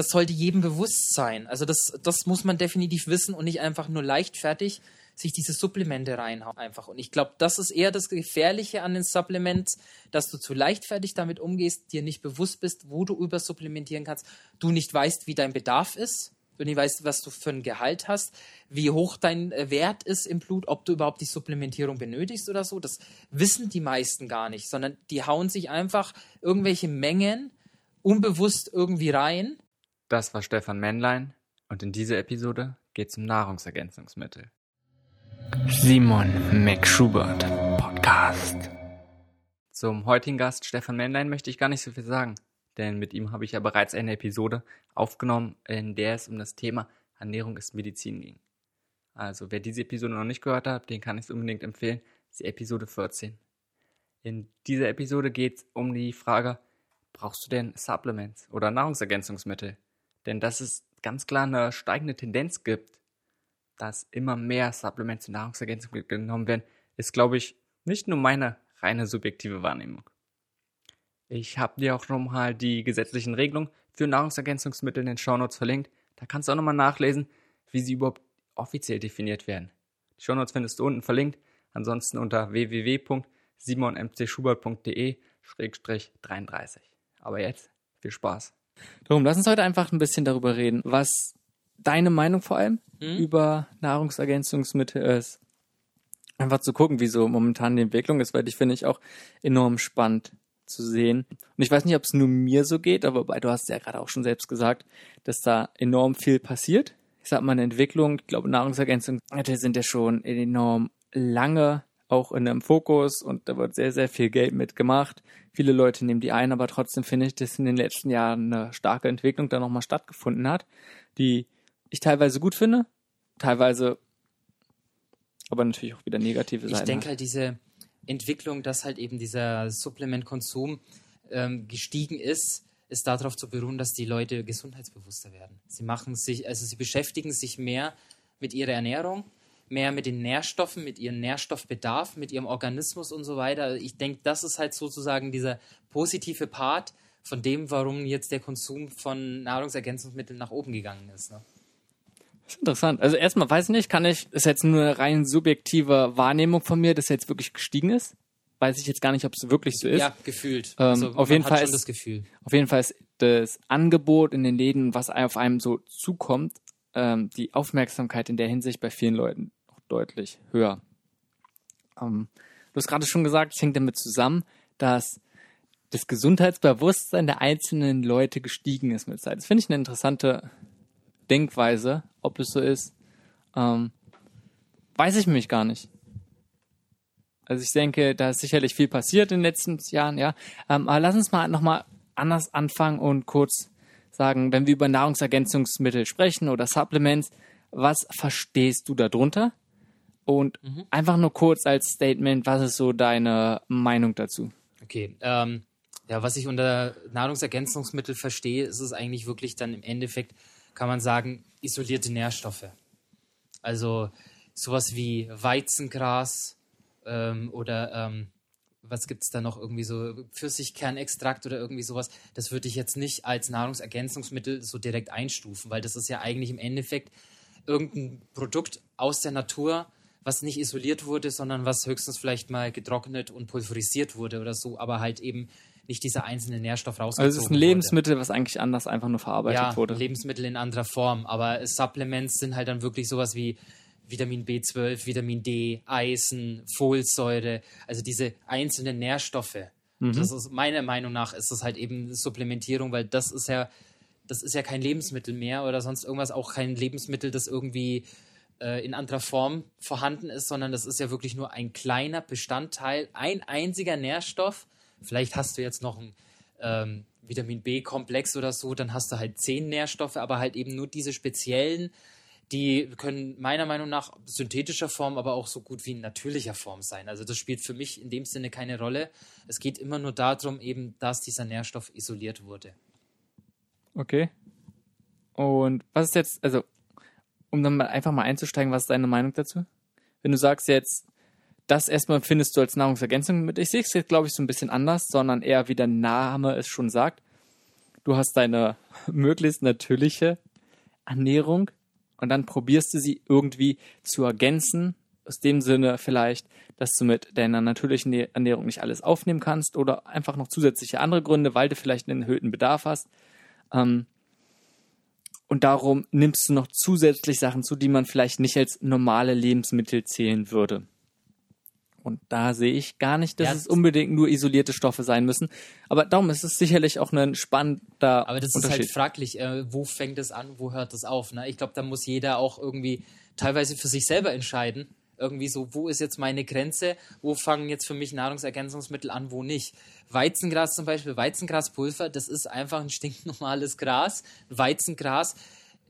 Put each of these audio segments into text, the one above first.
das sollte jedem bewusst sein. Also das, das muss man definitiv wissen und nicht einfach nur leichtfertig sich diese Supplemente reinhauen einfach. Und ich glaube, das ist eher das Gefährliche an den Supplements, dass du zu leichtfertig damit umgehst, dir nicht bewusst bist, wo du übersupplementieren kannst, du nicht weißt, wie dein Bedarf ist, du nicht weißt, was du für ein Gehalt hast, wie hoch dein äh, Wert ist im Blut, ob du überhaupt die Supplementierung benötigst oder so. Das wissen die meisten gar nicht, sondern die hauen sich einfach irgendwelche Mengen unbewusst irgendwie rein. Das war Stefan Männlein und in dieser Episode geht es um Nahrungsergänzungsmittel. Simon McSchubert Podcast. Zum heutigen Gast Stefan Männlein möchte ich gar nicht so viel sagen, denn mit ihm habe ich ja bereits eine Episode aufgenommen, in der es um das Thema Ernährung ist Medizin ging. Also wer diese Episode noch nicht gehört hat, den kann ich es unbedingt empfehlen. Das ist die Episode 14. In dieser Episode geht es um die Frage, brauchst du denn Supplements oder Nahrungsergänzungsmittel? Denn dass es ganz klar eine steigende Tendenz gibt, dass immer mehr Supplements und Nahrungsergänzungsmittel genommen werden, ist, glaube ich, nicht nur meine reine subjektive Wahrnehmung. Ich habe dir auch nochmal die gesetzlichen Regelungen für Nahrungsergänzungsmittel in den Shownotes verlinkt. Da kannst du auch nochmal nachlesen, wie sie überhaupt offiziell definiert werden. Die Shownotes findest du unten verlinkt, ansonsten unter www.simonmcschubert.de-33. Aber jetzt viel Spaß. Darum, lass uns heute einfach ein bisschen darüber reden, was deine Meinung vor allem hm? über Nahrungsergänzungsmittel ist. Einfach zu gucken, wie so momentan die Entwicklung ist, weil ich finde ich auch enorm spannend zu sehen. Und ich weiß nicht, ob es nur mir so geht, aber du hast ja gerade auch schon selbst gesagt, dass da enorm viel passiert. Ich sag mal, eine Entwicklung, ich glaube, Nahrungsergänzungsmittel sind ja schon enorm lange auch in einem Fokus und da wird sehr, sehr viel Geld mitgemacht. Viele Leute nehmen die ein, aber trotzdem finde ich, dass in den letzten Jahren eine starke Entwicklung da nochmal stattgefunden hat, die ich teilweise gut finde, teilweise aber natürlich auch wieder negative Seiten. Ich denke halt diese Entwicklung, dass halt eben dieser Supplementkonsum ähm, gestiegen ist, ist darauf zu beruhen, dass die Leute gesundheitsbewusster werden. Sie machen sich, also sie beschäftigen sich mehr mit ihrer Ernährung, mehr mit den Nährstoffen, mit ihrem Nährstoffbedarf, mit ihrem Organismus und so weiter. Ich denke, das ist halt sozusagen dieser positive Part von dem, warum jetzt der Konsum von Nahrungsergänzungsmitteln nach oben gegangen ist. Ne? Das ist interessant. Also erstmal weiß ich nicht, kann ich, ist jetzt nur eine rein subjektive Wahrnehmung von mir, dass jetzt wirklich gestiegen ist? Weiß ich jetzt gar nicht, ob es wirklich so ist. Ja, gefühlt. Ähm, also auf jeden Fall ist, das Gefühl. Auf jeden Fall ist das Angebot in den Läden, was auf einem so zukommt, ähm, die Aufmerksamkeit in der Hinsicht bei vielen Leuten deutlich höher. Ähm, du hast gerade schon gesagt, es hängt damit zusammen, dass das Gesundheitsbewusstsein der einzelnen Leute gestiegen ist mit Zeit. Das finde ich eine interessante Denkweise, ob es so ist. Ähm, weiß ich mich gar nicht. Also ich denke, da ist sicherlich viel passiert in den letzten Jahren, ja. Ähm, aber lass uns mal nochmal anders anfangen und kurz sagen, wenn wir über Nahrungsergänzungsmittel sprechen oder Supplements, was verstehst du darunter? Und mhm. einfach nur kurz als Statement, was ist so deine Meinung dazu? Okay, ähm, ja, was ich unter Nahrungsergänzungsmittel verstehe, ist es eigentlich wirklich dann im Endeffekt, kann man sagen, isolierte Nährstoffe. Also sowas wie Weizengras ähm, oder ähm, was gibt es da noch irgendwie so Pfirsichkernextrakt oder irgendwie sowas, das würde ich jetzt nicht als Nahrungsergänzungsmittel so direkt einstufen, weil das ist ja eigentlich im Endeffekt irgendein Produkt aus der Natur, was nicht isoliert wurde, sondern was höchstens vielleicht mal getrocknet und pulverisiert wurde oder so, aber halt eben nicht dieser einzelne Nährstoff rausgezogen Also es ist ein Lebensmittel, wurde. was eigentlich anders einfach nur verarbeitet ja, wurde. Lebensmittel in anderer Form, aber Supplements sind halt dann wirklich sowas wie Vitamin B12, Vitamin D, Eisen, Folsäure, also diese einzelnen Nährstoffe. Mhm. Das ist meiner Meinung nach ist das halt eben Supplementierung, weil das ist ja das ist ja kein Lebensmittel mehr oder sonst irgendwas, auch kein Lebensmittel, das irgendwie äh, in anderer Form vorhanden ist, sondern das ist ja wirklich nur ein kleiner Bestandteil, ein einziger Nährstoff. Vielleicht hast du jetzt noch ein ähm, Vitamin B-Komplex oder so, dann hast du halt zehn Nährstoffe, aber halt eben nur diese speziellen, die können meiner Meinung nach synthetischer Form, aber auch so gut wie in natürlicher Form sein. Also das spielt für mich in dem Sinne keine Rolle. Es geht immer nur darum, eben, dass dieser Nährstoff isoliert wurde. Okay. Und was ist jetzt, also um dann einfach mal einzusteigen, was ist deine Meinung dazu? Wenn du sagst jetzt, das erstmal findest du als Nahrungsergänzung mit, ich sehe es jetzt, glaube ich, so ein bisschen anders, sondern eher wie der Name es schon sagt, du hast deine möglichst natürliche Ernährung und dann probierst du sie irgendwie zu ergänzen. Aus dem Sinne vielleicht, dass du mit deiner natürlichen Ernährung nicht alles aufnehmen kannst oder einfach noch zusätzliche andere Gründe, weil du vielleicht einen erhöhten Bedarf hast. Ähm, und darum nimmst du noch zusätzlich Sachen zu, die man vielleicht nicht als normale Lebensmittel zählen würde. Und da sehe ich gar nicht, dass ja, es unbedingt nur isolierte Stoffe sein müssen. Aber darum ist es sicherlich auch ein spannender Aber das ist halt fraglich, äh, wo fängt es an, wo hört es auf? Ne? Ich glaube, da muss jeder auch irgendwie teilweise für sich selber entscheiden. Irgendwie so, wo ist jetzt meine Grenze? Wo fangen jetzt für mich Nahrungsergänzungsmittel an, wo nicht? Weizengras zum Beispiel, Weizengraspulver, das ist einfach ein stinknormales Gras. Weizengras,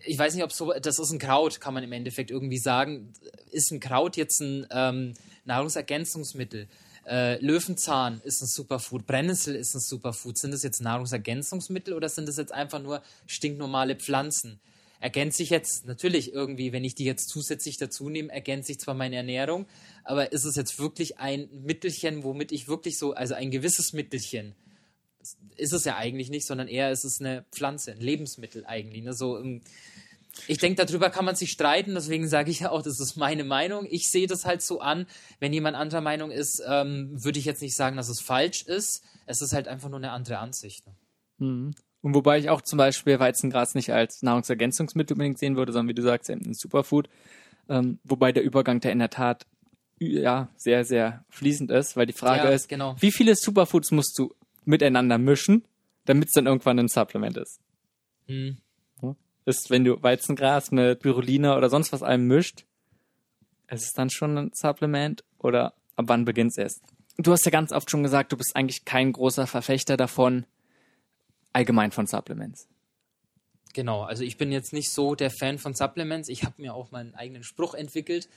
ich weiß nicht, ob so, das ist ein Kraut, kann man im Endeffekt irgendwie sagen. Ist ein Kraut jetzt ein ähm, Nahrungsergänzungsmittel. Äh, Löwenzahn ist ein Superfood, Brennnessel ist ein Superfood. Sind das jetzt Nahrungsergänzungsmittel oder sind das jetzt einfach nur stinknormale Pflanzen? Ergänze ich jetzt, natürlich irgendwie, wenn ich die jetzt zusätzlich dazu nehme, ergänze ich zwar meine Ernährung, aber ist es jetzt wirklich ein Mittelchen, womit ich wirklich so, also ein gewisses Mittelchen, ist es ja eigentlich nicht, sondern eher ist es eine Pflanze, ein Lebensmittel eigentlich. Ne? So, ähm, ich denke, darüber kann man sich streiten, deswegen sage ich ja auch, das ist meine Meinung. Ich sehe das halt so an. Wenn jemand anderer Meinung ist, ähm, würde ich jetzt nicht sagen, dass es falsch ist. Es ist halt einfach nur eine andere Ansicht. Mhm. Und wobei ich auch zum Beispiel Weizengras nicht als Nahrungsergänzungsmittel unbedingt sehen würde, sondern wie du sagst, ein Superfood. Ähm, wobei der Übergang der in der Tat ja sehr, sehr fließend ist, weil die Frage ja, ist, genau. wie viele Superfoods musst du miteinander mischen, damit es dann irgendwann ein Supplement ist? Hm ist, wenn du Weizengras mit Spirulina oder sonst was allem mischt, ist es dann schon ein Supplement oder ab wann beginnt es erst? Du hast ja ganz oft schon gesagt, du bist eigentlich kein großer Verfechter davon, allgemein von Supplements. Genau, also ich bin jetzt nicht so der Fan von Supplements. Ich habe mir auch meinen eigenen Spruch entwickelt.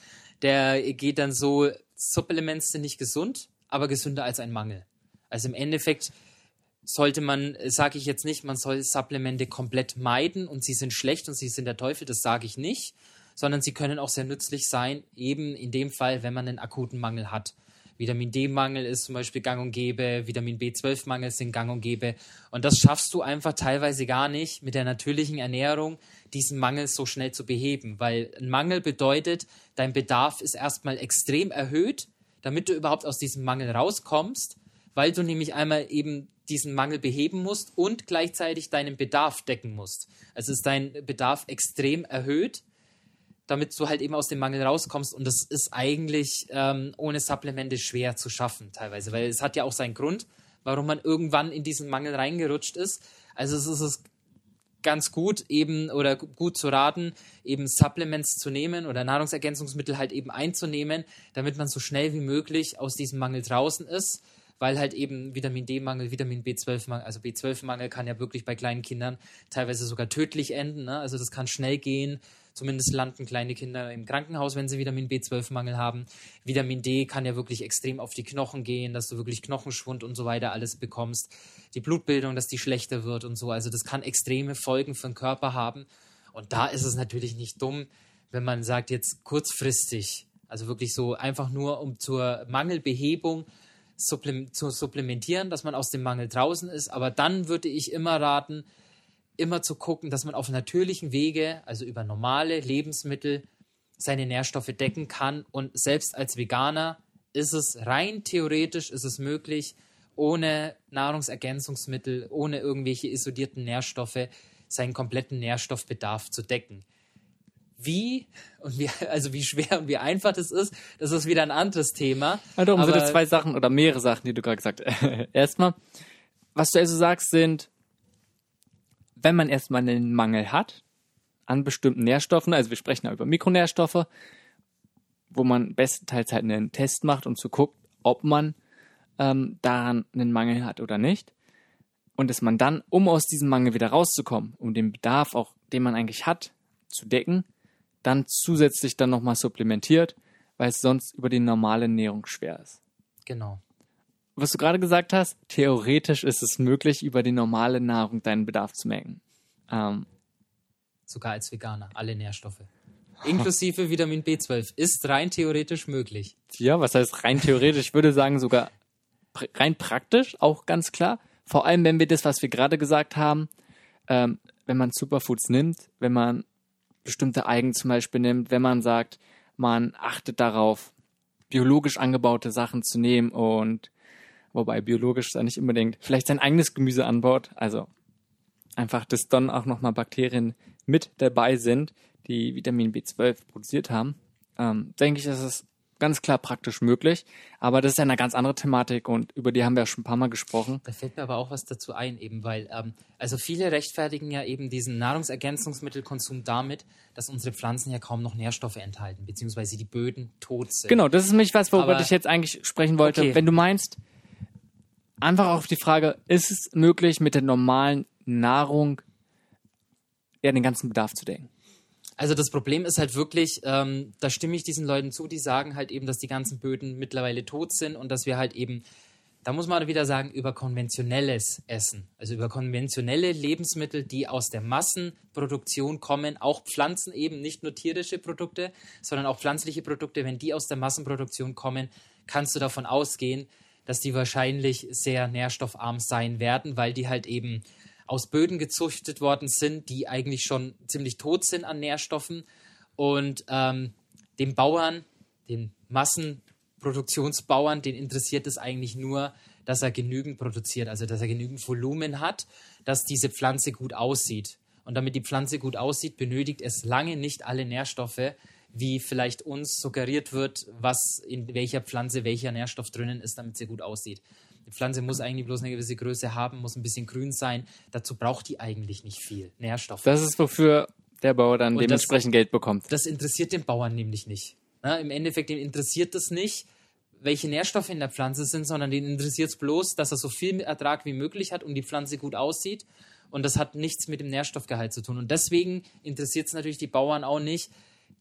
Der geht dann so, Supplements sind nicht gesund, aber gesünder als ein Mangel. Also im Endeffekt sollte man, sage ich jetzt nicht, man soll Supplemente komplett meiden und sie sind schlecht und sie sind der Teufel, das sage ich nicht, sondern sie können auch sehr nützlich sein, eben in dem Fall, wenn man einen akuten Mangel hat. Vitamin D-Mangel ist zum Beispiel gang und gäbe, Vitamin B12-Mangel sind gang und gäbe. Und das schaffst du einfach teilweise gar nicht mit der natürlichen Ernährung, diesen Mangel so schnell zu beheben. Weil ein Mangel bedeutet, dein Bedarf ist erstmal extrem erhöht, damit du überhaupt aus diesem Mangel rauskommst, weil du nämlich einmal eben diesen Mangel beheben musst und gleichzeitig deinen Bedarf decken musst. Also ist dein Bedarf extrem erhöht, damit du halt eben aus dem Mangel rauskommst. Und das ist eigentlich ähm, ohne Supplemente schwer zu schaffen, teilweise, weil es hat ja auch seinen Grund, warum man irgendwann in diesen Mangel reingerutscht ist. Also es ist ganz gut eben oder gut zu raten, eben Supplements zu nehmen oder Nahrungsergänzungsmittel halt eben einzunehmen, damit man so schnell wie möglich aus diesem Mangel draußen ist weil halt eben Vitamin D-Mangel, Vitamin B12-Mangel, also B12-Mangel kann ja wirklich bei kleinen Kindern teilweise sogar tödlich enden. Ne? Also das kann schnell gehen. Zumindest landen kleine Kinder im Krankenhaus, wenn sie Vitamin B12-Mangel haben. Vitamin D kann ja wirklich extrem auf die Knochen gehen, dass du wirklich Knochenschwund und so weiter alles bekommst. Die Blutbildung, dass die schlechter wird und so. Also das kann extreme Folgen für den Körper haben. Und da ist es natürlich nicht dumm, wenn man sagt, jetzt kurzfristig, also wirklich so einfach nur um zur Mangelbehebung zu supplementieren, dass man aus dem Mangel draußen ist. Aber dann würde ich immer raten, immer zu gucken, dass man auf natürlichen Wege, also über normale Lebensmittel, seine Nährstoffe decken kann. Und selbst als Veganer ist es rein theoretisch, ist es möglich, ohne Nahrungsergänzungsmittel, ohne irgendwelche isolierten Nährstoffe, seinen kompletten Nährstoffbedarf zu decken. Wie und wie, also wie schwer und wie einfach das ist, das ist wieder ein anderes Thema. Also darum sind es zwei Sachen oder mehrere Sachen, die du gerade gesagt hast. erstmal, was du also sagst, sind, wenn man erstmal einen Mangel hat an bestimmten Nährstoffen, also wir sprechen ja über Mikronährstoffe, wo man bestenteils halt einen Test macht, um zu gucken, ob man ähm, daran einen Mangel hat oder nicht. Und dass man dann, um aus diesem Mangel wieder rauszukommen, um den Bedarf auch, den man eigentlich hat, zu decken, dann zusätzlich dann nochmal supplementiert, weil es sonst über die normale Ernährung schwer ist. Genau. Was du gerade gesagt hast, theoretisch ist es möglich, über die normale Nahrung deinen Bedarf zu mengen. Ähm, Sogar als Veganer, alle Nährstoffe. Inklusive Vitamin B12 ist rein theoretisch möglich. Ja, was heißt rein theoretisch? Ich würde sagen sogar rein praktisch, auch ganz klar. Vor allem, wenn wir das, was wir gerade gesagt haben, ähm, wenn man Superfoods nimmt, wenn man bestimmte Algen zum Beispiel nimmt, wenn man sagt, man achtet darauf, biologisch angebaute Sachen zu nehmen und wobei biologisch da nicht unbedingt vielleicht sein eigenes Gemüse anbaut, also einfach, dass dann auch nochmal Bakterien mit dabei sind, die Vitamin B12 produziert haben, ähm, denke ich, dass es ganz klar praktisch möglich. Aber das ist ja eine ganz andere Thematik und über die haben wir ja schon ein paar Mal gesprochen. Da fällt mir aber auch was dazu ein, eben weil, ähm, also viele rechtfertigen ja eben diesen Nahrungsergänzungsmittelkonsum damit, dass unsere Pflanzen ja kaum noch Nährstoffe enthalten, beziehungsweise die Böden tot sind. Genau, das ist nämlich was, worüber aber, ich jetzt eigentlich sprechen wollte. Okay. Wenn du meinst, einfach auf die Frage, ist es möglich, mit der normalen Nahrung ja den ganzen Bedarf zu decken? Also das Problem ist halt wirklich, ähm, da stimme ich diesen Leuten zu, die sagen halt eben, dass die ganzen Böden mittlerweile tot sind und dass wir halt eben, da muss man wieder sagen, über konventionelles Essen, also über konventionelle Lebensmittel, die aus der Massenproduktion kommen, auch Pflanzen eben, nicht nur tierische Produkte, sondern auch pflanzliche Produkte, wenn die aus der Massenproduktion kommen, kannst du davon ausgehen, dass die wahrscheinlich sehr nährstoffarm sein werden, weil die halt eben aus Böden gezüchtet worden sind, die eigentlich schon ziemlich tot sind an Nährstoffen. Und ähm, den Bauern, den Massenproduktionsbauern, den interessiert es eigentlich nur, dass er genügend produziert, also dass er genügend Volumen hat, dass diese Pflanze gut aussieht. Und damit die Pflanze gut aussieht, benötigt es lange nicht alle Nährstoffe, wie vielleicht uns suggeriert wird, was in welcher Pflanze welcher Nährstoff drinnen ist, damit sie gut aussieht. Die Pflanze muss eigentlich bloß eine gewisse Größe haben, muss ein bisschen grün sein. Dazu braucht die eigentlich nicht viel Nährstoff. Das ist, wofür der Bauer dann Und dementsprechend das, Geld bekommt. Das interessiert den Bauern nämlich nicht. Na, Im Endeffekt, dem interessiert das nicht, welche Nährstoffe in der Pflanze sind, sondern den interessiert es bloß, dass er so viel Ertrag wie möglich hat und die Pflanze gut aussieht. Und das hat nichts mit dem Nährstoffgehalt zu tun. Und deswegen interessiert es natürlich die Bauern auch nicht,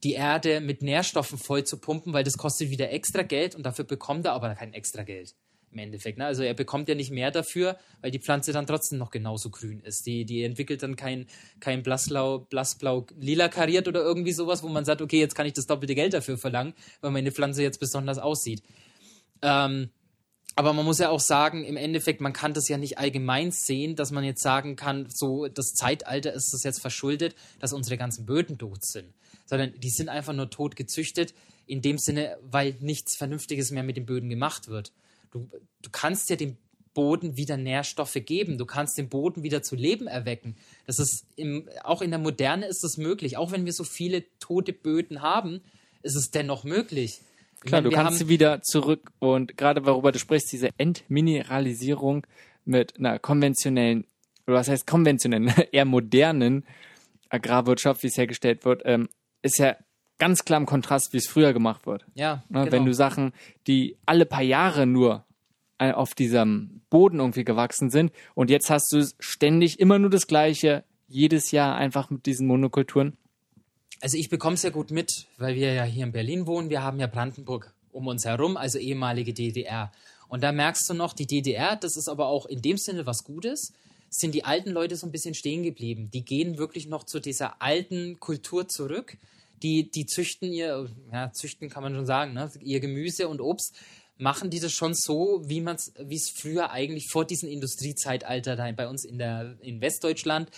die Erde mit Nährstoffen voll zu pumpen, weil das kostet wieder extra Geld und dafür bekommt er aber kein extra Geld im Endeffekt. Ne? Also er bekommt ja nicht mehr dafür, weil die Pflanze dann trotzdem noch genauso grün ist. Die, die entwickelt dann kein, kein blassblau, blassblau, lila kariert oder irgendwie sowas, wo man sagt, okay, jetzt kann ich das doppelte Geld dafür verlangen, weil meine Pflanze jetzt besonders aussieht. Ähm, aber man muss ja auch sagen, im Endeffekt, man kann das ja nicht allgemein sehen, dass man jetzt sagen kann, so das Zeitalter ist das jetzt verschuldet, dass unsere ganzen Böden tot sind. Sondern die sind einfach nur tot gezüchtet, in dem Sinne, weil nichts Vernünftiges mehr mit den Böden gemacht wird. Du, du kannst ja dem Boden wieder Nährstoffe geben. Du kannst den Boden wieder zu Leben erwecken. Das ist im, auch in der Moderne ist das möglich. Auch wenn wir so viele tote Böden haben, ist es dennoch möglich. Klar, meine, du kannst sie wieder zurück und gerade worüber du sprichst, diese Entmineralisierung mit einer konventionellen, oder was heißt konventionellen, eher modernen Agrarwirtschaft, wie es hergestellt wird, ähm, ist ja ganz klar im Kontrast, wie es früher gemacht wird. Ja. Ne, genau. Wenn du Sachen, die alle paar Jahre nur äh, auf diesem Boden irgendwie gewachsen sind und jetzt hast du ständig immer nur das Gleiche, jedes Jahr einfach mit diesen Monokulturen. Also ich bekomme es ja gut mit, weil wir ja hier in Berlin wohnen. Wir haben ja Brandenburg um uns herum, also ehemalige DDR. Und da merkst du noch, die DDR, das ist aber auch in dem Sinne was Gutes, sind die alten Leute so ein bisschen stehen geblieben. Die gehen wirklich noch zu dieser alten Kultur zurück die, die züchten ihr, ja, züchten kann man schon sagen, ne? ihr Gemüse und Obst, machen die das schon so, wie es, früher eigentlich vor diesem Industriezeitalter bei uns in der, in Westdeutschland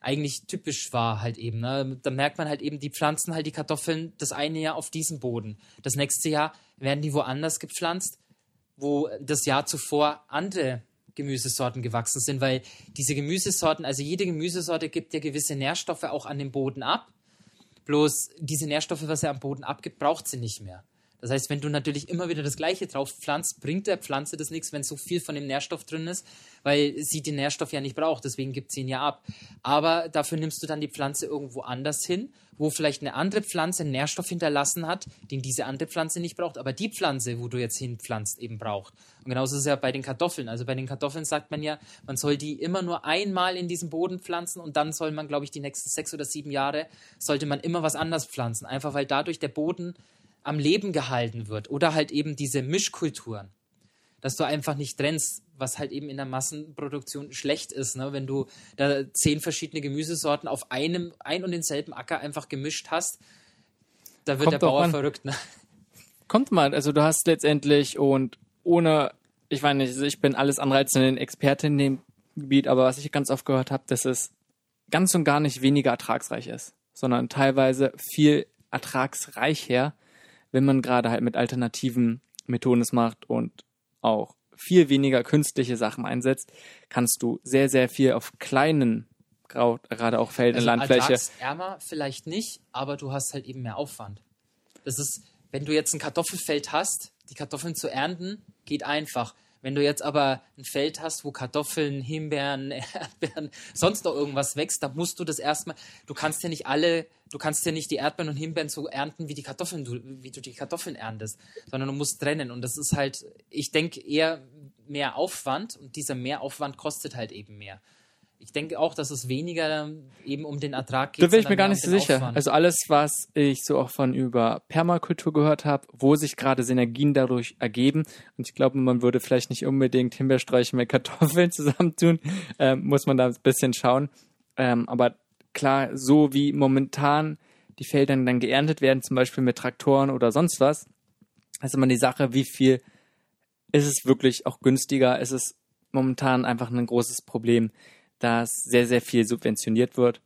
eigentlich typisch war halt eben. Ne? Da merkt man halt eben, die pflanzen halt die Kartoffeln das eine Jahr auf diesem Boden. Das nächste Jahr werden die woanders gepflanzt, wo das Jahr zuvor andere Gemüsesorten gewachsen sind, weil diese Gemüsesorten, also jede Gemüsesorte gibt ja gewisse Nährstoffe auch an den Boden ab Bloß diese Nährstoffe, was er am Boden abgibt, braucht sie nicht mehr. Das heißt, wenn du natürlich immer wieder das Gleiche drauf pflanzt, bringt der Pflanze das nichts, wenn so viel von dem Nährstoff drin ist, weil sie den Nährstoff ja nicht braucht, deswegen gibt sie ihn ja ab. Aber dafür nimmst du dann die Pflanze irgendwo anders hin, wo vielleicht eine andere Pflanze einen Nährstoff hinterlassen hat, den diese andere Pflanze nicht braucht, aber die Pflanze, wo du jetzt hinpflanzt, eben braucht. Und genauso ist es ja bei den Kartoffeln. Also bei den Kartoffeln sagt man ja, man soll die immer nur einmal in diesen Boden pflanzen und dann soll man, glaube ich, die nächsten sechs oder sieben Jahre, sollte man immer was anders pflanzen. Einfach weil dadurch der Boden am Leben gehalten wird. Oder halt eben diese Mischkulturen. Dass du einfach nicht trennst, was halt eben in der Massenproduktion schlecht ist, ne? wenn du da zehn verschiedene Gemüsesorten auf einem ein und denselben Acker einfach gemischt hast, da wird Kommt der Bauer verrückt. Ne? Kommt mal, also du hast letztendlich und ohne, ich weiß nicht, ich bin alles andere als ein Experte in dem Gebiet, aber was ich ganz oft gehört habe, dass es ganz und gar nicht weniger ertragsreich ist, sondern teilweise viel ertragsreicher, wenn man gerade halt mit alternativen Methoden es macht und auch viel weniger künstliche Sachen einsetzt, kannst du sehr, sehr viel auf kleinen, gerade auch Feld- also und Landfläche. Ärmer vielleicht nicht, aber du hast halt eben mehr Aufwand. Das ist, wenn du jetzt ein Kartoffelfeld hast, die Kartoffeln zu ernten, geht einfach. Wenn du jetzt aber ein Feld hast, wo Kartoffeln, Himbeeren, Erdbeeren, sonst noch irgendwas wächst, dann musst du das erstmal, du kannst ja nicht alle, du kannst ja nicht die Erdbeeren und Himbeeren so ernten, wie die Kartoffeln, du, wie du die Kartoffeln erntest, sondern du musst trennen. Und das ist halt, ich denke, eher mehr Aufwand und dieser Mehraufwand kostet halt eben mehr ich denke auch, dass es weniger eben um den Ertrag geht. Da bin ich mir gar nicht so sicher. Aufwand. Also alles, was ich so auch von über Permakultur gehört habe, wo sich gerade Synergien dadurch ergeben, und ich glaube, man würde vielleicht nicht unbedingt Himbeersträuche mit Kartoffeln zusammentun, ähm, muss man da ein bisschen schauen. Ähm, aber klar, so wie momentan die Felder dann geerntet werden, zum Beispiel mit Traktoren oder sonst was, ist immer die Sache, wie viel ist es wirklich auch günstiger, ist es momentan einfach ein großes Problem dass sehr, sehr viel subventioniert wird.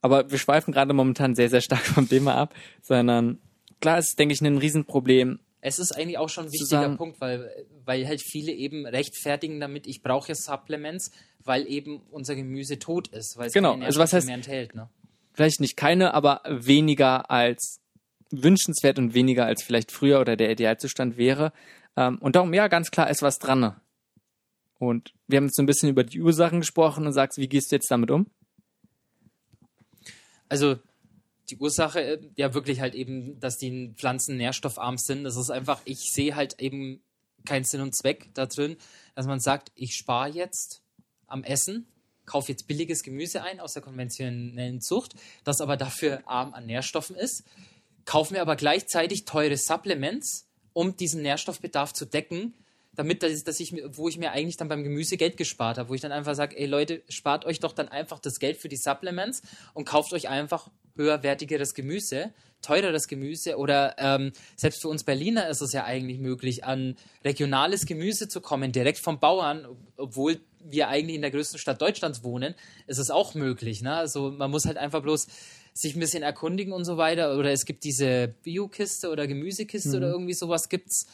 Aber wir schweifen gerade momentan sehr, sehr stark vom Thema ab, sondern klar ist, denke ich, ein Riesenproblem. Es ist eigentlich auch schon ein wichtiger sagen, Punkt, weil, weil halt viele eben rechtfertigen damit, ich brauche ja Supplements, weil eben unser Gemüse tot ist, weil es genau, keine also was heißt, mehr enthält. Ne? Vielleicht nicht keine, aber weniger als wünschenswert und weniger als vielleicht früher oder der Idealzustand wäre. Ähm, und darum, ja, ganz klar ist was dran. Und wir haben jetzt so ein bisschen über die Ursachen gesprochen und sagst, wie gehst du jetzt damit um? Also die Ursache, äh, ja wirklich halt eben, dass die Pflanzen nährstoffarm sind. Das ist einfach, ich sehe halt eben keinen Sinn und Zweck da drin, dass man sagt, ich spare jetzt am Essen, kaufe jetzt billiges Gemüse ein aus der konventionellen Zucht, das aber dafür arm an Nährstoffen ist, kaufe mir aber gleichzeitig teure Supplements, um diesen Nährstoffbedarf zu decken, damit, dass, dass ich, wo ich mir eigentlich dann beim Gemüse Geld gespart habe, wo ich dann einfach sage, ey Leute, spart euch doch dann einfach das Geld für die Supplements und kauft euch einfach höherwertigeres Gemüse, teureres Gemüse oder ähm, selbst für uns Berliner ist es ja eigentlich möglich, an regionales Gemüse zu kommen, direkt vom Bauern, obwohl wir eigentlich in der größten Stadt Deutschlands wohnen, ist es auch möglich. Ne? Also man muss halt einfach bloß sich ein bisschen erkundigen und so weiter. Oder es gibt diese Biokiste oder Gemüsekiste mhm. oder irgendwie sowas gibt's.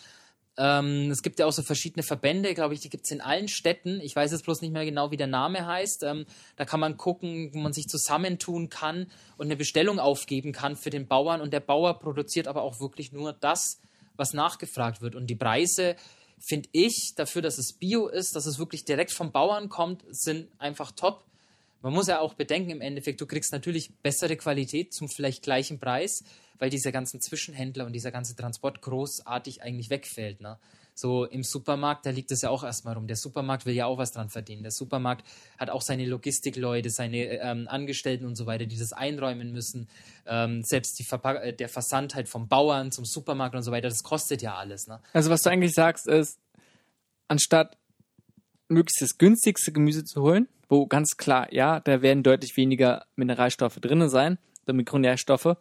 Ähm, es gibt ja auch so verschiedene Verbände, glaube ich, die gibt es in allen Städten. Ich weiß jetzt bloß nicht mehr genau, wie der Name heißt. Ähm, da kann man gucken, wo man sich zusammentun kann und eine Bestellung aufgeben kann für den Bauern. Und der Bauer produziert aber auch wirklich nur das, was nachgefragt wird. Und die Preise, finde ich, dafür, dass es Bio ist, dass es wirklich direkt vom Bauern kommt, sind einfach top. Man muss ja auch bedenken, im Endeffekt, du kriegst natürlich bessere Qualität zum vielleicht gleichen Preis weil dieser ganzen Zwischenhändler und dieser ganze Transport großartig eigentlich wegfällt. Ne? So im Supermarkt, da liegt es ja auch erstmal rum. Der Supermarkt will ja auch was dran verdienen. Der Supermarkt hat auch seine Logistikleute, seine ähm, Angestellten und so weiter, die das einräumen müssen. Ähm, selbst die äh, der Versand halt vom Bauern zum Supermarkt und so weiter, das kostet ja alles. Ne? Also was du eigentlich sagst ist, anstatt möglichst das günstigste Gemüse zu holen, wo ganz klar, ja, da werden deutlich weniger Mineralstoffe drin sein, oder Mikronährstoffe,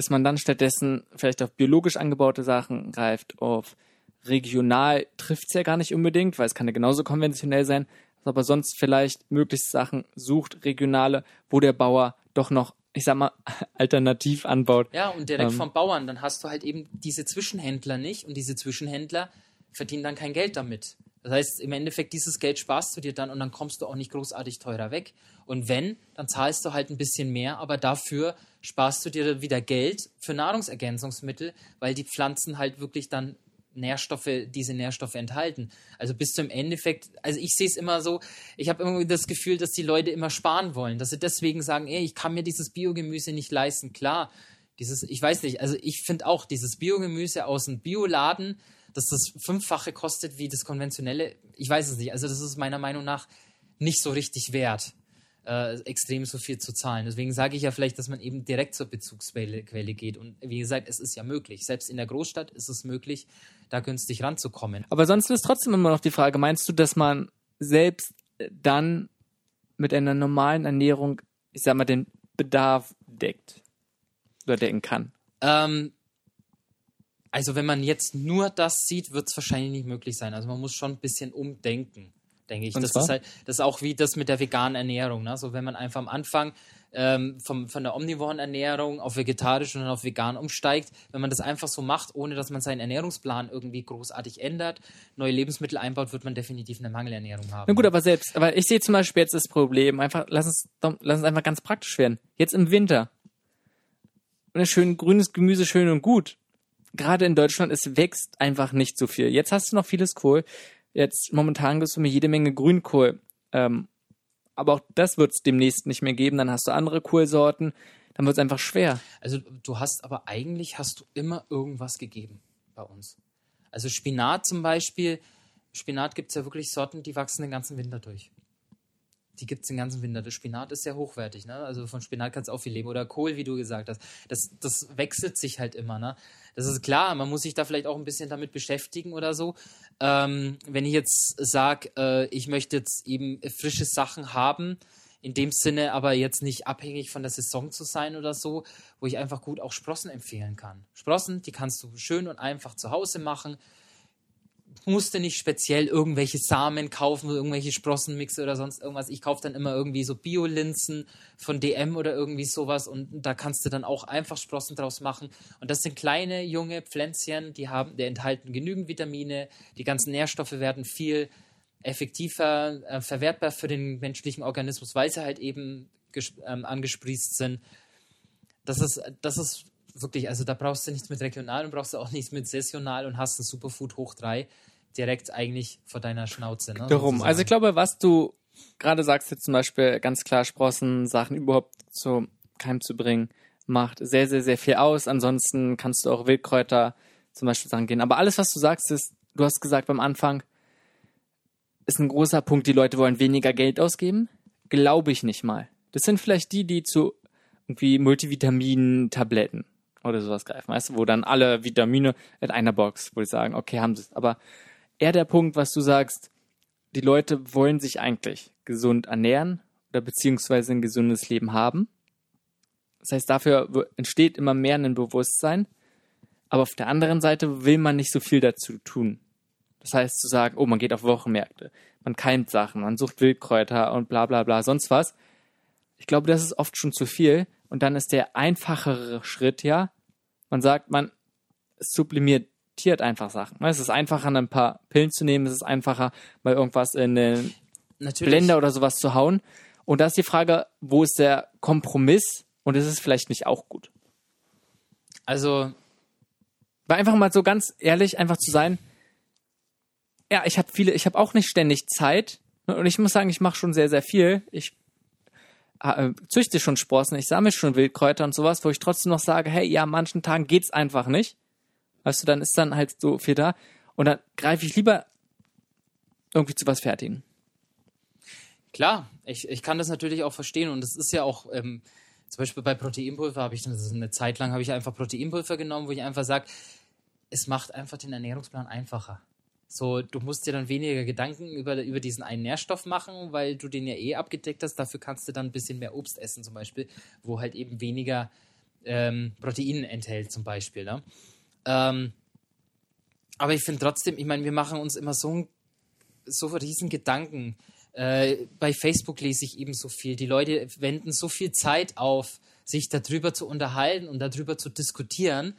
dass man dann stattdessen vielleicht auf biologisch angebaute Sachen greift, auf regional trifft es ja gar nicht unbedingt, weil es kann ja genauso konventionell sein, aber sonst vielleicht möglichst Sachen sucht, regionale, wo der Bauer doch noch, ich sag mal, alternativ anbaut. Ja, und direkt ähm, vom Bauern, dann hast du halt eben diese Zwischenhändler nicht und diese Zwischenhändler verdienen dann kein Geld damit. Das heißt, im Endeffekt, dieses Geld sparst du dir dann und dann kommst du auch nicht großartig teurer weg. Und wenn, dann zahlst du halt ein bisschen mehr, aber dafür sparst du dir wieder Geld für Nahrungsergänzungsmittel, weil die Pflanzen halt wirklich dann Nährstoffe, diese Nährstoffe enthalten. Also bis zum Endeffekt, also ich sehe es immer so, ich habe irgendwie das Gefühl, dass die Leute immer sparen wollen, dass sie deswegen sagen, ey, ich kann mir dieses Biogemüse nicht leisten. Klar, dieses, ich weiß nicht, also ich finde auch dieses Biogemüse aus dem Bioladen, dass das Fünffache kostet wie das konventionelle, ich weiß es nicht. Also das ist meiner Meinung nach nicht so richtig wert, äh, extrem so viel zu zahlen. Deswegen sage ich ja vielleicht, dass man eben direkt zur Bezugsquelle Quelle geht. Und wie gesagt, es ist ja möglich. Selbst in der Großstadt ist es möglich, da günstig ranzukommen. Aber sonst ist trotzdem immer noch die Frage, meinst du, dass man selbst dann mit einer normalen Ernährung, ich sag mal, den Bedarf deckt oder decken kann? Ähm, also wenn man jetzt nur das sieht, wird es wahrscheinlich nicht möglich sein. Also man muss schon ein bisschen umdenken. Denke ich. Das ist halt, das ist auch wie das mit der veganen Ernährung. Ne? So, wenn man einfach am Anfang ähm, vom, von der omnivoren Ernährung auf vegetarisch und dann auf vegan umsteigt, wenn man das einfach so macht, ohne dass man seinen Ernährungsplan irgendwie großartig ändert, neue Lebensmittel einbaut, wird man definitiv eine Mangelernährung haben. Na gut, aber selbst, aber ich sehe zum Beispiel jetzt das Problem, einfach, lass uns, lass uns einfach ganz praktisch werden. Jetzt im Winter. Und schön grünes Gemüse schön und gut. Gerade in Deutschland, es wächst einfach nicht so viel. Jetzt hast du noch vieles Kohl. Jetzt momentan gibt es mir jede Menge Grünkohl. Ähm, aber auch das wird es demnächst nicht mehr geben. Dann hast du andere Kohlsorten. Dann wird es einfach schwer. Also du hast aber eigentlich hast du immer irgendwas gegeben bei uns. Also Spinat zum Beispiel. Spinat gibt es ja wirklich Sorten, die wachsen den ganzen Winter durch. Die gibt es den ganzen Winter. Das Spinat ist sehr hochwertig, ne? Also von Spinat kannst du auch viel leben. Oder Kohl, wie du gesagt hast. Das, das wechselt sich halt immer, ne? Das ist klar, man muss sich da vielleicht auch ein bisschen damit beschäftigen oder so. Ähm, wenn ich jetzt sage, äh, ich möchte jetzt eben frische Sachen haben, in dem Sinne aber jetzt nicht abhängig von der Saison zu sein oder so, wo ich einfach gut auch Sprossen empfehlen kann. Sprossen, die kannst du schön und einfach zu Hause machen musste nicht speziell irgendwelche Samen kaufen, irgendwelche Sprossenmixe oder sonst irgendwas. Ich kaufe dann immer irgendwie so Bio-Linsen von DM oder irgendwie sowas und da kannst du dann auch einfach Sprossen draus machen. Und das sind kleine, junge Pflänzchen, die haben, die enthalten genügend Vitamine, die ganzen Nährstoffe werden viel effektiver äh, verwertbar für den menschlichen Organismus, weil sie halt eben ähm, angesprießt sind. Das ist, das ist wirklich, also da brauchst du nichts mit regional und brauchst du auch nichts mit saisonal und hast ein Superfood hoch drei direkt eigentlich vor deiner Schnauze. Ne, Darum. Also ich glaube, was du gerade sagst, jetzt zum Beispiel ganz klar Sprossen, Sachen überhaupt zu Keim zu bringen, macht sehr, sehr, sehr viel aus. Ansonsten kannst du auch Wildkräuter zum Beispiel sagen gehen. Aber alles, was du sagst, ist, du hast gesagt beim Anfang, ist ein großer Punkt, die Leute wollen weniger Geld ausgeben. Glaube ich nicht mal. Das sind vielleicht die, die zu irgendwie Multivitamin-Tabletten oder sowas greifen, weißt du, wo dann alle Vitamine in einer Box, wo ich sagen, okay, haben sie es. Aber eher der Punkt, was du sagst, die Leute wollen sich eigentlich gesund ernähren oder beziehungsweise ein gesundes Leben haben. Das heißt, dafür entsteht immer mehr ein Bewusstsein. Aber auf der anderen Seite will man nicht so viel dazu tun. Das heißt, zu sagen, oh, man geht auf Wochenmärkte, man keimt Sachen, man sucht Wildkräuter und bla bla bla, sonst was. Ich glaube, das ist oft schon zu viel. Und dann ist der einfachere Schritt ja, man sagt, man sublimiert einfach Sachen. Ne? Es ist einfacher, ein paar Pillen zu nehmen, es ist einfacher, mal irgendwas in den Natürlich. Blender oder sowas zu hauen. Und da ist die Frage, wo ist der Kompromiss und ist es vielleicht nicht auch gut? Also. War einfach mal so ganz ehrlich, einfach zu sein, ja, ich habe viele, ich habe auch nicht ständig Zeit. Ne? Und ich muss sagen, ich mache schon sehr, sehr viel. Ich äh, züchte schon Sprossen, ich sammle schon Wildkräuter und sowas, wo ich trotzdem noch sage, hey, ja, an manchen Tagen geht's einfach nicht. Weißt du, dann ist dann halt so viel da. Und dann greife ich lieber irgendwie zu was fertigen. Klar, ich, ich kann das natürlich auch verstehen. Und es ist ja auch, ähm, zum Beispiel bei Proteinpulver habe ich dann, eine Zeit lang habe ich einfach Proteinpulver genommen, wo ich einfach sage, es macht einfach den Ernährungsplan einfacher. So, du musst dir dann weniger Gedanken über, über diesen einen Nährstoff machen, weil du den ja eh abgedeckt hast. Dafür kannst du dann ein bisschen mehr Obst essen, zum Beispiel, wo halt eben weniger ähm, Protein enthält, zum Beispiel. Ne? Ähm, aber ich finde trotzdem, ich meine, wir machen uns immer so, so riesen Gedanken. Äh, bei Facebook lese ich eben so viel. Die Leute wenden so viel Zeit auf, sich darüber zu unterhalten und darüber zu diskutieren.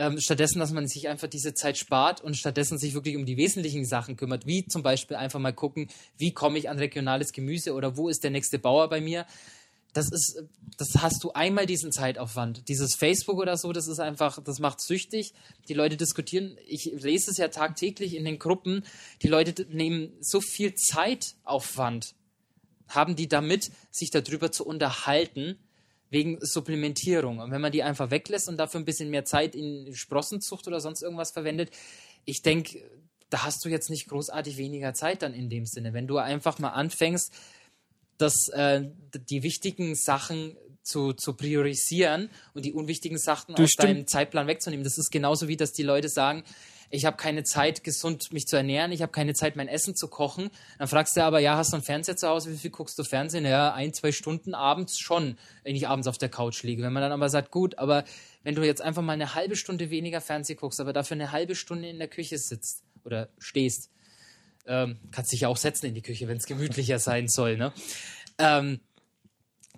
Ähm, stattdessen, dass man sich einfach diese Zeit spart und stattdessen sich wirklich um die wesentlichen Sachen kümmert, wie zum Beispiel einfach mal gucken, wie komme ich an regionales Gemüse oder wo ist der nächste Bauer bei mir. Das ist, das hast du einmal diesen Zeitaufwand. Dieses Facebook oder so, das ist einfach, das macht süchtig. Die Leute diskutieren, ich lese es ja tagtäglich in den Gruppen, die Leute nehmen so viel Zeitaufwand, haben die damit, sich darüber zu unterhalten, wegen Supplementierung. Und wenn man die einfach weglässt und dafür ein bisschen mehr Zeit in Sprossenzucht oder sonst irgendwas verwendet, ich denke, da hast du jetzt nicht großartig weniger Zeit dann in dem Sinne. Wenn du einfach mal anfängst, dass äh, die wichtigen Sachen zu, zu priorisieren und die unwichtigen Sachen du aus stimmt. deinem Zeitplan wegzunehmen. Das ist genauso wie, dass die Leute sagen, ich habe keine Zeit, gesund mich zu ernähren, ich habe keine Zeit, mein Essen zu kochen. Dann fragst du aber, ja, hast du einen Fernseher zu Hause? Wie viel guckst du Fernsehen? Ja, ein, zwei Stunden abends schon, wenn ich abends auf der Couch liege. Wenn man dann aber sagt, gut, aber wenn du jetzt einfach mal eine halbe Stunde weniger Fernsehen guckst, aber dafür eine halbe Stunde in der Küche sitzt oder stehst, ähm, kannst dich ja auch setzen in die Küche, wenn es gemütlicher sein soll, ne? Ähm,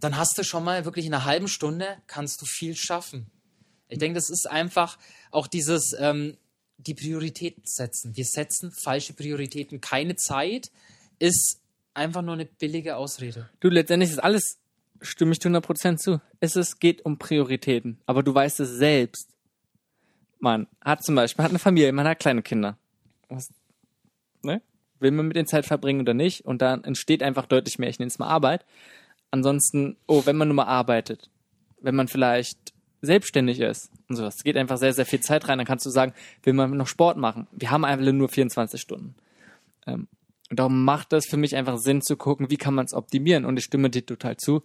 dann hast du schon mal wirklich in einer halben Stunde kannst du viel schaffen. Ich denke, das ist einfach auch dieses, ähm, die Prioritäten setzen. Wir setzen falsche Prioritäten. Keine Zeit ist einfach nur eine billige Ausrede. Du, letztendlich ist alles, stimme ich 100% zu. Es ist, geht um Prioritäten. Aber du weißt es selbst. Man hat zum Beispiel, hat eine Familie, man hat kleine Kinder. Was, ne? Will man mit den Zeit verbringen oder nicht? Und dann entsteht einfach deutlich mehr, ich nenne es mal Arbeit. Ansonsten, oh, wenn man nur mal arbeitet, wenn man vielleicht selbstständig ist und sowas, es geht einfach sehr, sehr viel Zeit rein, dann kannst du sagen, will man noch Sport machen? Wir haben einfach nur 24 Stunden. Ähm, und darum macht es für mich einfach Sinn zu gucken, wie kann man es optimieren. Und ich stimme dir total zu.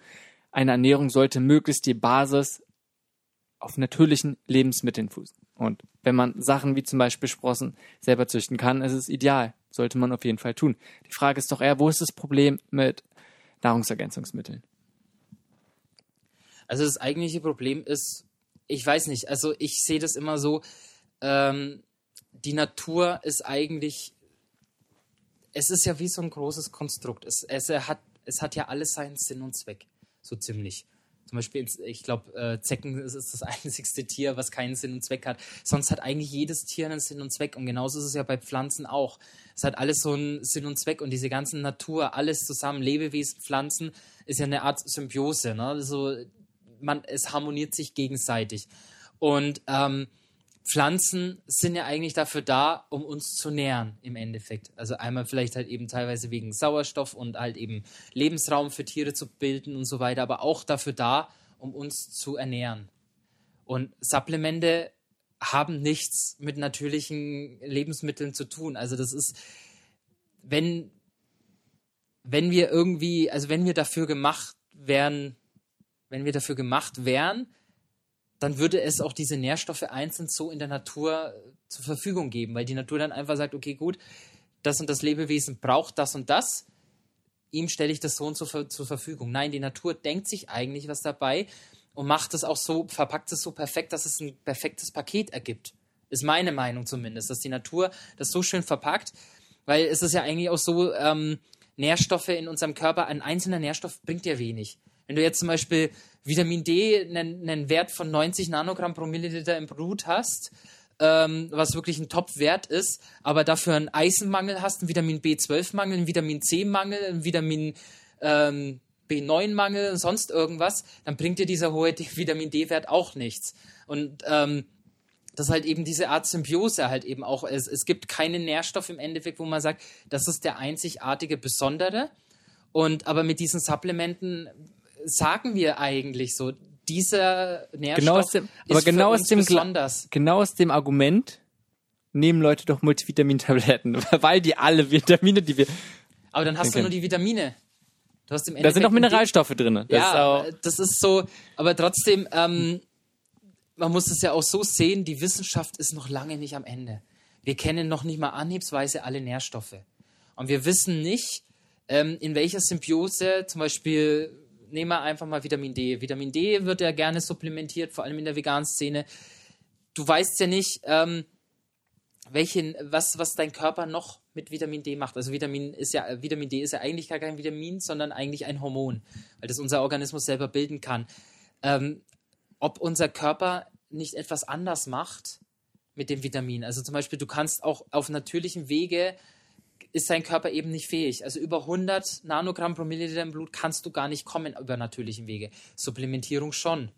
Eine Ernährung sollte möglichst die Basis auf natürlichen Lebensmitteln fußen. Und wenn man Sachen wie zum Beispiel Sprossen selber züchten kann, ist es ideal. Sollte man auf jeden Fall tun. Die Frage ist doch eher, wo ist das Problem mit Nahrungsergänzungsmitteln? Also das eigentliche Problem ist, ich weiß nicht, also ich sehe das immer so, ähm, die Natur ist eigentlich es ist ja wie so ein großes Konstrukt. Es, es, hat, es hat ja alles seinen Sinn und Zweck, so ziemlich. Zum Beispiel, ich glaube, äh, Zecken ist das einzigste Tier, was keinen Sinn und Zweck hat. Sonst hat eigentlich jedes Tier einen Sinn und Zweck. Und genauso ist es ja bei Pflanzen auch. Es hat alles so einen Sinn und Zweck. Und diese ganze Natur, alles zusammen, Lebewesen, Pflanzen, ist ja eine Art Symbiose. Ne? Also man, es harmoniert sich gegenseitig. Und ähm, Pflanzen sind ja eigentlich dafür da, um uns zu nähren im Endeffekt. Also einmal vielleicht halt eben teilweise wegen Sauerstoff und halt eben Lebensraum für Tiere zu bilden und so weiter, aber auch dafür da, um uns zu ernähren. Und Supplemente haben nichts mit natürlichen Lebensmitteln zu tun. Also das ist, wenn, wenn wir irgendwie, also wenn wir dafür gemacht wären, wenn wir dafür gemacht wären, dann würde es auch diese Nährstoffe einzeln so in der Natur äh, zur Verfügung geben, weil die Natur dann einfach sagt, okay, gut, das und das Lebewesen braucht das und das, ihm stelle ich das so und so zur Verfügung. Nein, die Natur denkt sich eigentlich was dabei und macht es auch so, verpackt es so perfekt, dass es ein perfektes Paket ergibt. Ist meine Meinung zumindest, dass die Natur das so schön verpackt, weil es ist ja eigentlich auch so, ähm, Nährstoffe in unserem Körper, ein einzelner Nährstoff bringt dir wenig. Wenn du jetzt zum Beispiel Vitamin D einen, einen Wert von 90 Nanogramm pro Milliliter im Blut hast, ähm, was wirklich ein Top-Wert ist, aber dafür einen Eisenmangel hast, einen Vitamin B12-Mangel, einen Vitamin C-Mangel, einen Vitamin ähm, B9-Mangel und sonst irgendwas, dann bringt dir dieser hohe Vitamin D-Wert auch nichts. Und ähm, das ist halt eben diese Art Symbiose halt eben auch. Es, es gibt keinen Nährstoff im Endeffekt, wo man sagt, das ist der einzigartige Besondere. Und aber mit diesen Supplementen sagen wir eigentlich so? Dieser Nährstoff genau aus dem, aber ist genau aus dem besonders. Genau aus dem Argument nehmen Leute doch Multivitamintabletten, weil die alle Vitamine, die wir. Aber dann hast denken. du nur die Vitamine. Du hast im da sind auch Mineralstoffe drin. Das ja, ist das ist so. Aber trotzdem, ähm, man muss es ja auch so sehen: Die Wissenschaft ist noch lange nicht am Ende. Wir kennen noch nicht mal anhiebsweise alle Nährstoffe. Und wir wissen nicht, ähm, in welcher Symbiose zum Beispiel nehmen wir einfach mal Vitamin D. Vitamin D wird ja gerne supplementiert, vor allem in der veganen Szene. Du weißt ja nicht, ähm, welchen, was, was dein Körper noch mit Vitamin D macht. Also Vitamin ist ja, Vitamin D ist ja eigentlich gar kein Vitamin, sondern eigentlich ein Hormon, weil das unser Organismus selber bilden kann. Ähm, ob unser Körper nicht etwas anders macht mit dem Vitamin. Also zum Beispiel, du kannst auch auf natürlichem Wege ist dein Körper eben nicht fähig. Also über 100 Nanogramm pro Milliliter im Blut kannst du gar nicht kommen über natürlichen Wege. Supplementierung schon.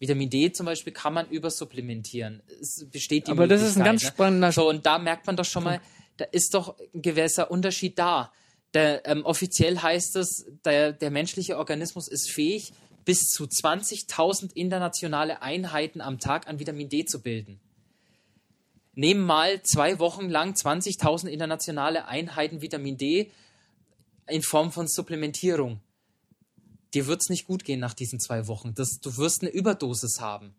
Vitamin D zum Beispiel kann man übersupplementieren. Es besteht die Aber das ist ein ganz ne? spannender. So, und da merkt man doch schon mal, da ist doch ein gewisser Unterschied da. Der, ähm, offiziell heißt es, der, der menschliche Organismus ist fähig, bis zu 20.000 internationale Einheiten am Tag an Vitamin D zu bilden nehmen mal zwei Wochen lang 20.000 internationale Einheiten Vitamin D in Form von Supplementierung. Dir wird es nicht gut gehen nach diesen zwei Wochen. Das, du wirst eine Überdosis haben.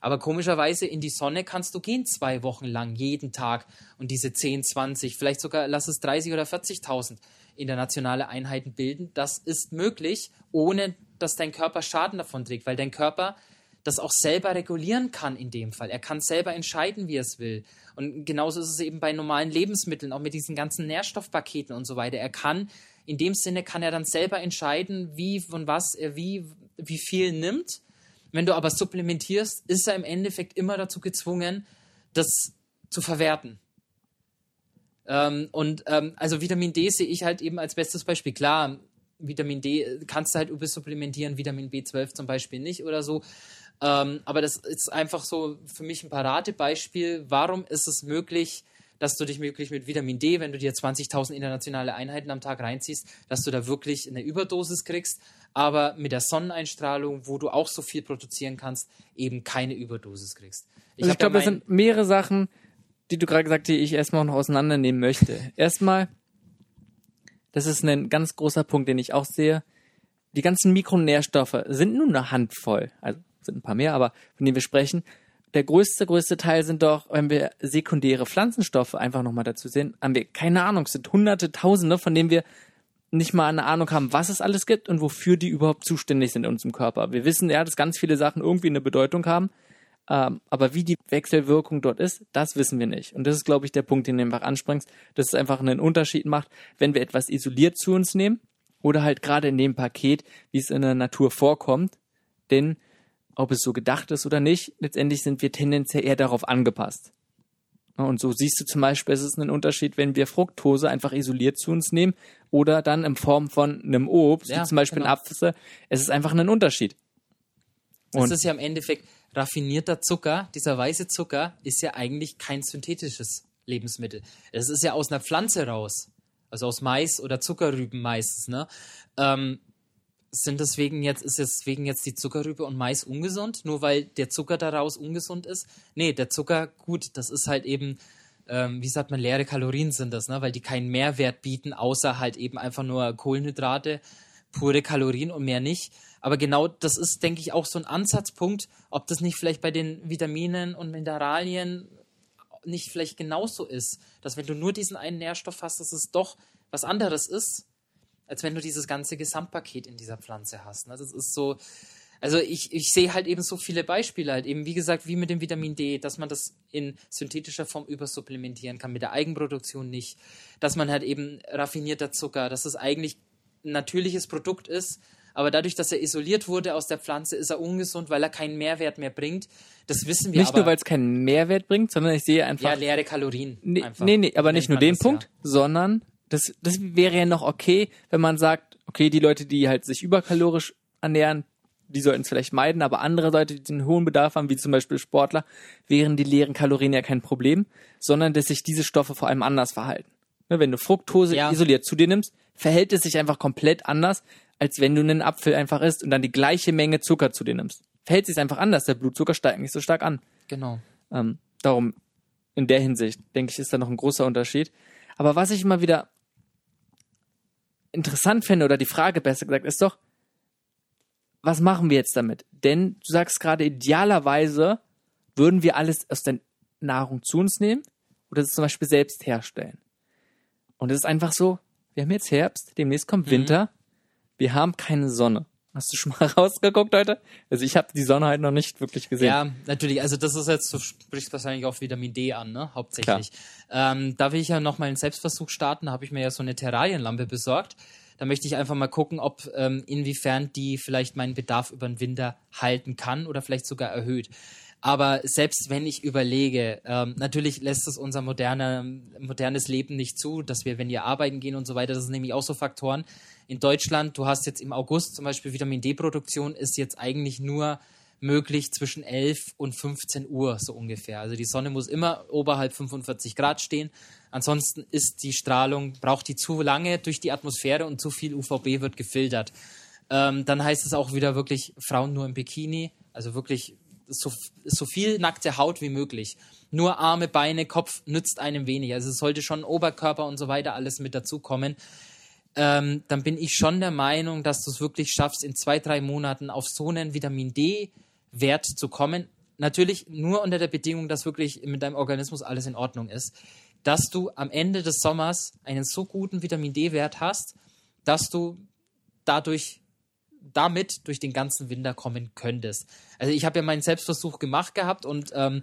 Aber komischerweise in die Sonne kannst du gehen zwei Wochen lang, jeden Tag. Und diese 10, 20, vielleicht sogar lass es 30 oder 40.000 internationale Einheiten bilden. Das ist möglich, ohne dass dein Körper Schaden davon trägt, weil dein Körper das auch selber regulieren kann in dem Fall. Er kann selber entscheiden, wie er es will. Und genauso ist es eben bei normalen Lebensmitteln, auch mit diesen ganzen Nährstoffpaketen und so weiter. Er kann, in dem Sinne kann er dann selber entscheiden, wie von was er wie, wie viel nimmt. Wenn du aber supplementierst, ist er im Endeffekt immer dazu gezwungen, das zu verwerten. Ähm, und ähm, also Vitamin D sehe ich halt eben als bestes Beispiel. Klar, Vitamin D äh, kannst du halt übersupplementieren, Vitamin B12 zum Beispiel nicht oder so. Ähm, aber das ist einfach so für mich ein Paradebeispiel. Warum ist es möglich, dass du dich wirklich mit Vitamin D, wenn du dir 20.000 internationale Einheiten am Tag reinziehst, dass du da wirklich eine Überdosis kriegst, aber mit der Sonneneinstrahlung, wo du auch so viel produzieren kannst, eben keine Überdosis kriegst. Ich, also ich glaube, das sind mehrere Sachen, die du gerade gesagt hast, die ich erstmal noch auseinandernehmen möchte. Erstmal, das ist ein ganz großer Punkt, den ich auch sehe. Die ganzen Mikronährstoffe sind nur eine Handvoll. Also sind ein paar mehr, aber von denen wir sprechen. Der größte, größte Teil sind doch, wenn wir sekundäre Pflanzenstoffe einfach nochmal dazu sehen, haben wir keine Ahnung, es sind hunderte, tausende, von denen wir nicht mal eine Ahnung haben, was es alles gibt und wofür die überhaupt zuständig sind in unserem Körper. Wir wissen ja, dass ganz viele Sachen irgendwie eine Bedeutung haben, ähm, aber wie die Wechselwirkung dort ist, das wissen wir nicht. Und das ist, glaube ich, der Punkt, den du einfach anspringst, dass es einfach einen Unterschied macht, wenn wir etwas isoliert zu uns nehmen oder halt gerade in dem Paket, wie es in der Natur vorkommt. Denn ob es so gedacht ist oder nicht, letztendlich sind wir tendenziell eher darauf angepasst. Und so siehst du zum Beispiel, es ist ein Unterschied, wenn wir Fructose einfach isoliert zu uns nehmen oder dann in Form von einem Obst, ja, wie zum Beispiel genau. ein Apfel. Es ist einfach ein Unterschied. Und das ist ja im Endeffekt raffinierter Zucker. Dieser weiße Zucker ist ja eigentlich kein synthetisches Lebensmittel. Es ist ja aus einer Pflanze raus. Also aus Mais oder Zuckerrüben meistens, ne? Ähm, sind deswegen jetzt, ist deswegen jetzt die Zuckerrübe und Mais ungesund, nur weil der Zucker daraus ungesund ist? Nee, der Zucker, gut, das ist halt eben, ähm, wie sagt man, leere Kalorien sind das, ne? weil die keinen Mehrwert bieten, außer halt eben einfach nur Kohlenhydrate, pure Kalorien und mehr nicht. Aber genau das ist, denke ich, auch so ein Ansatzpunkt, ob das nicht vielleicht bei den Vitaminen und Mineralien nicht vielleicht genauso ist, dass wenn du nur diesen einen Nährstoff hast, dass es doch was anderes ist als wenn du dieses ganze Gesamtpaket in dieser Pflanze hast. Ne? Das ist so, also ich, ich sehe halt eben so viele Beispiele, halt eben, wie gesagt, wie mit dem Vitamin D, dass man das in synthetischer Form übersupplementieren kann, mit der Eigenproduktion nicht. Dass man halt eben raffinierter Zucker, dass es eigentlich ein natürliches Produkt ist, aber dadurch, dass er isoliert wurde aus der Pflanze, ist er ungesund, weil er keinen Mehrwert mehr bringt. Das wissen wir Nicht aber, nur, weil es keinen Mehrwert bringt, sondern ich sehe einfach. Ja, leere Kalorien. Nee, einfach. nee, nee aber nicht nur den Punkt, ja. sondern das, das wäre ja noch okay, wenn man sagt, okay, die Leute, die halt sich überkalorisch ernähren, die sollten es vielleicht meiden, aber andere Leute, die einen hohen Bedarf haben, wie zum Beispiel Sportler, wären die leeren Kalorien ja kein Problem, sondern dass sich diese Stoffe vor allem anders verhalten. Ne, wenn du Fructose ja. isoliert zu dir nimmst, verhält es sich einfach komplett anders, als wenn du einen Apfel einfach isst und dann die gleiche Menge Zucker zu dir nimmst. Verhält sich einfach anders, der Blutzucker steigt nicht so stark an. Genau. Ähm, darum, in der Hinsicht, denke ich, ist da noch ein großer Unterschied. Aber was ich immer wieder interessant finde, oder die Frage besser gesagt, ist doch, was machen wir jetzt damit? Denn du sagst gerade, idealerweise würden wir alles aus der Nahrung zu uns nehmen oder es zum Beispiel selbst herstellen. Und es ist einfach so, wir haben jetzt Herbst, demnächst kommt mhm. Winter, wir haben keine Sonne. Hast du schon mal rausgeguckt heute? Also ich habe die Sonne halt noch nicht wirklich gesehen. Ja, natürlich. Also das ist jetzt, du sprichst wahrscheinlich auf Vitamin D an, ne? Hauptsächlich. Ähm, da will ich ja noch mal einen Selbstversuch starten. Da habe ich mir ja so eine Terrarienlampe besorgt. Da möchte ich einfach mal gucken, ob ähm, inwiefern die vielleicht meinen Bedarf über den Winter halten kann oder vielleicht sogar erhöht. Aber selbst wenn ich überlege, ähm, natürlich lässt es unser moderne, modernes Leben nicht zu, dass wir, wenn wir arbeiten gehen und so weiter, das sind nämlich auch so Faktoren, in Deutschland, du hast jetzt im August zum Beispiel Vitamin D-Produktion, ist jetzt eigentlich nur möglich zwischen 11 und 15 Uhr so ungefähr. Also die Sonne muss immer oberhalb 45 Grad stehen. Ansonsten ist die Strahlung, braucht die zu lange durch die Atmosphäre und zu viel UVB wird gefiltert. Ähm, dann heißt es auch wieder wirklich Frauen nur im Bikini, also wirklich so, so viel nackte Haut wie möglich. Nur Arme, Beine, Kopf nützt einem wenig. Also es sollte schon Oberkörper und so weiter alles mit dazukommen ähm, dann bin ich schon der Meinung, dass du es wirklich schaffst, in zwei, drei Monaten auf so einen Vitamin D-Wert zu kommen. Natürlich nur unter der Bedingung, dass wirklich mit deinem Organismus alles in Ordnung ist. Dass du am Ende des Sommers einen so guten Vitamin D-Wert hast, dass du dadurch damit durch den ganzen Winter kommen könntest. Also ich habe ja meinen Selbstversuch gemacht gehabt und ähm,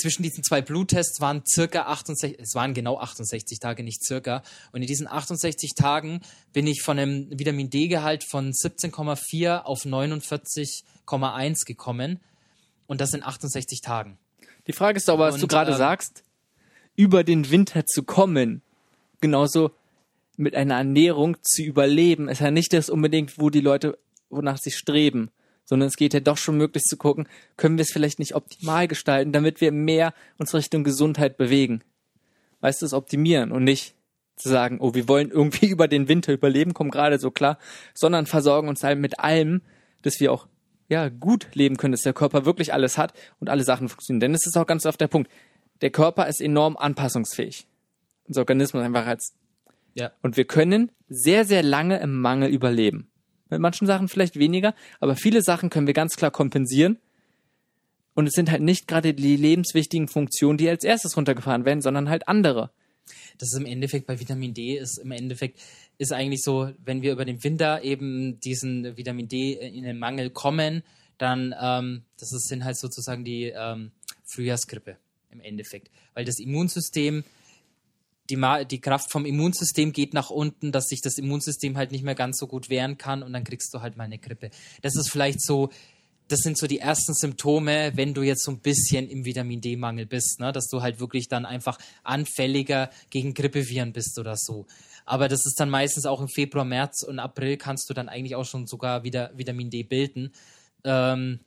zwischen diesen zwei Bluttests waren circa 68, es waren genau 68 Tage, nicht circa. Und in diesen 68 Tagen bin ich von einem Vitamin D-Gehalt von 17,4 auf 49,1 gekommen. Und das in 68 Tagen. Die Frage ist aber, was und, du gerade ähm, sagst, über den Winter zu kommen, genauso mit einer Ernährung zu überleben, ist ja nicht das unbedingt, wo die Leute, wonach sie streben sondern es geht ja doch schon möglich zu gucken, können wir es vielleicht nicht optimal gestalten, damit wir mehr uns Richtung Gesundheit bewegen. Weißt du, es optimieren und nicht zu sagen, oh, wir wollen irgendwie über den Winter überleben, kommen gerade so klar, sondern versorgen uns halt mit allem, dass wir auch ja gut leben können, dass der Körper wirklich alles hat und alle Sachen funktionieren. Denn es ist auch ganz oft der Punkt. Der Körper ist enorm anpassungsfähig. Unser Organismus einfach als ja. Und wir können sehr, sehr lange im Mangel überleben. Mit manchen Sachen vielleicht weniger, aber viele Sachen können wir ganz klar kompensieren. Und es sind halt nicht gerade die lebenswichtigen Funktionen, die als erstes runtergefahren werden, sondern halt andere. Das ist im Endeffekt bei Vitamin D ist im Endeffekt ist eigentlich so, wenn wir über den Winter eben diesen Vitamin D in den Mangel kommen, dann ähm, das sind halt sozusagen die ähm, Frühjahrsgrippe im Endeffekt, weil das Immunsystem die, die Kraft vom Immunsystem geht nach unten, dass sich das Immunsystem halt nicht mehr ganz so gut wehren kann und dann kriegst du halt mal eine Grippe. Das ist vielleicht so, das sind so die ersten Symptome, wenn du jetzt so ein bisschen im Vitamin D-Mangel bist, ne? dass du halt wirklich dann einfach anfälliger gegen Grippeviren bist oder so. Aber das ist dann meistens auch im Februar, März und April kannst du dann eigentlich auch schon sogar wieder Vitamin D bilden. Ähm,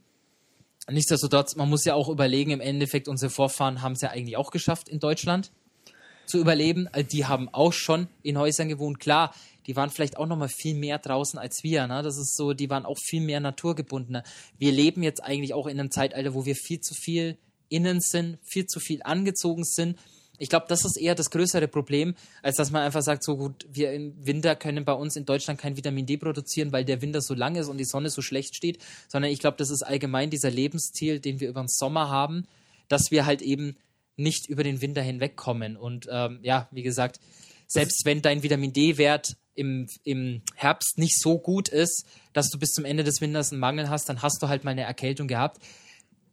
nichtsdestotrotz, man muss ja auch überlegen, im Endeffekt, unsere Vorfahren haben es ja eigentlich auch geschafft in Deutschland zu überleben. Also die haben auch schon in Häusern gewohnt. Klar, die waren vielleicht auch noch mal viel mehr draußen als wir. Ne? Das ist so, die waren auch viel mehr naturgebundener. Wir leben jetzt eigentlich auch in einem Zeitalter, wo wir viel zu viel innen sind, viel zu viel angezogen sind. Ich glaube, das ist eher das größere Problem, als dass man einfach sagt, so gut, wir im Winter können bei uns in Deutschland kein Vitamin D produzieren, weil der Winter so lang ist und die Sonne so schlecht steht, sondern ich glaube, das ist allgemein dieser Lebensstil, den wir über den Sommer haben, dass wir halt eben nicht über den Winter hinwegkommen. Und ähm, ja, wie gesagt, selbst wenn dein Vitamin D-Wert im, im Herbst nicht so gut ist, dass du bis zum Ende des Winters einen Mangel hast, dann hast du halt mal eine Erkältung gehabt.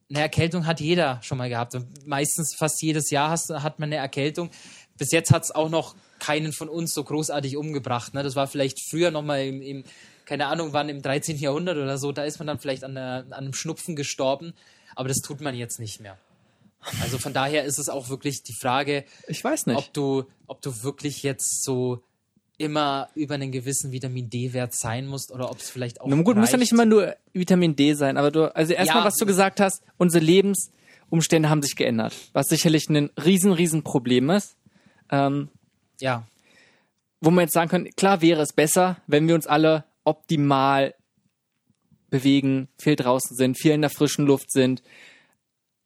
Eine Erkältung hat jeder schon mal gehabt. Und meistens fast jedes Jahr hast, hat man eine Erkältung. Bis jetzt hat es auch noch keinen von uns so großartig umgebracht. Ne? Das war vielleicht früher nochmal im, im, keine Ahnung, wann im 13. Jahrhundert oder so, da ist man dann vielleicht an, der, an einem Schnupfen gestorben. Aber das tut man jetzt nicht mehr. Also von daher ist es auch wirklich die Frage, ich weiß nicht, ob du, ob du wirklich jetzt so immer über einen gewissen Vitamin D-Wert sein musst oder ob es vielleicht auch. Na gut, reicht. muss ja nicht immer nur Vitamin D sein, aber du, also erstmal, ja, was du gesagt hast, unsere Lebensumstände haben sich geändert, was sicherlich ein riesen, riesen Problem ist. Ähm, ja. Wo man jetzt sagen kann, klar wäre es besser, wenn wir uns alle optimal bewegen, viel draußen sind, viel in der frischen Luft sind,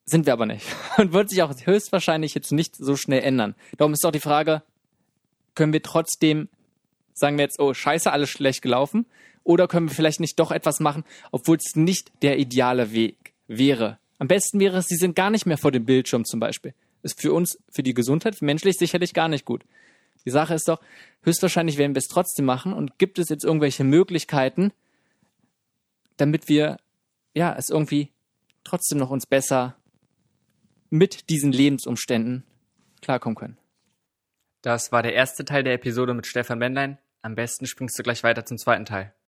sind wir aber nicht. Und wird sich auch höchstwahrscheinlich jetzt nicht so schnell ändern. Darum ist auch die Frage, können wir trotzdem, sagen wir jetzt, oh, scheiße, alles schlecht gelaufen? Oder können wir vielleicht nicht doch etwas machen, obwohl es nicht der ideale Weg wäre? Am besten wäre es, sie sind gar nicht mehr vor dem Bildschirm zum Beispiel. Ist für uns, für die Gesundheit, für menschlich sicherlich gar nicht gut. Die Sache ist doch, höchstwahrscheinlich werden wir es trotzdem machen und gibt es jetzt irgendwelche Möglichkeiten, damit wir, ja, es irgendwie trotzdem noch uns besser mit diesen Lebensumständen klarkommen können. Das war der erste Teil der Episode mit Stefan Bendlein. Am besten springst du gleich weiter zum zweiten Teil.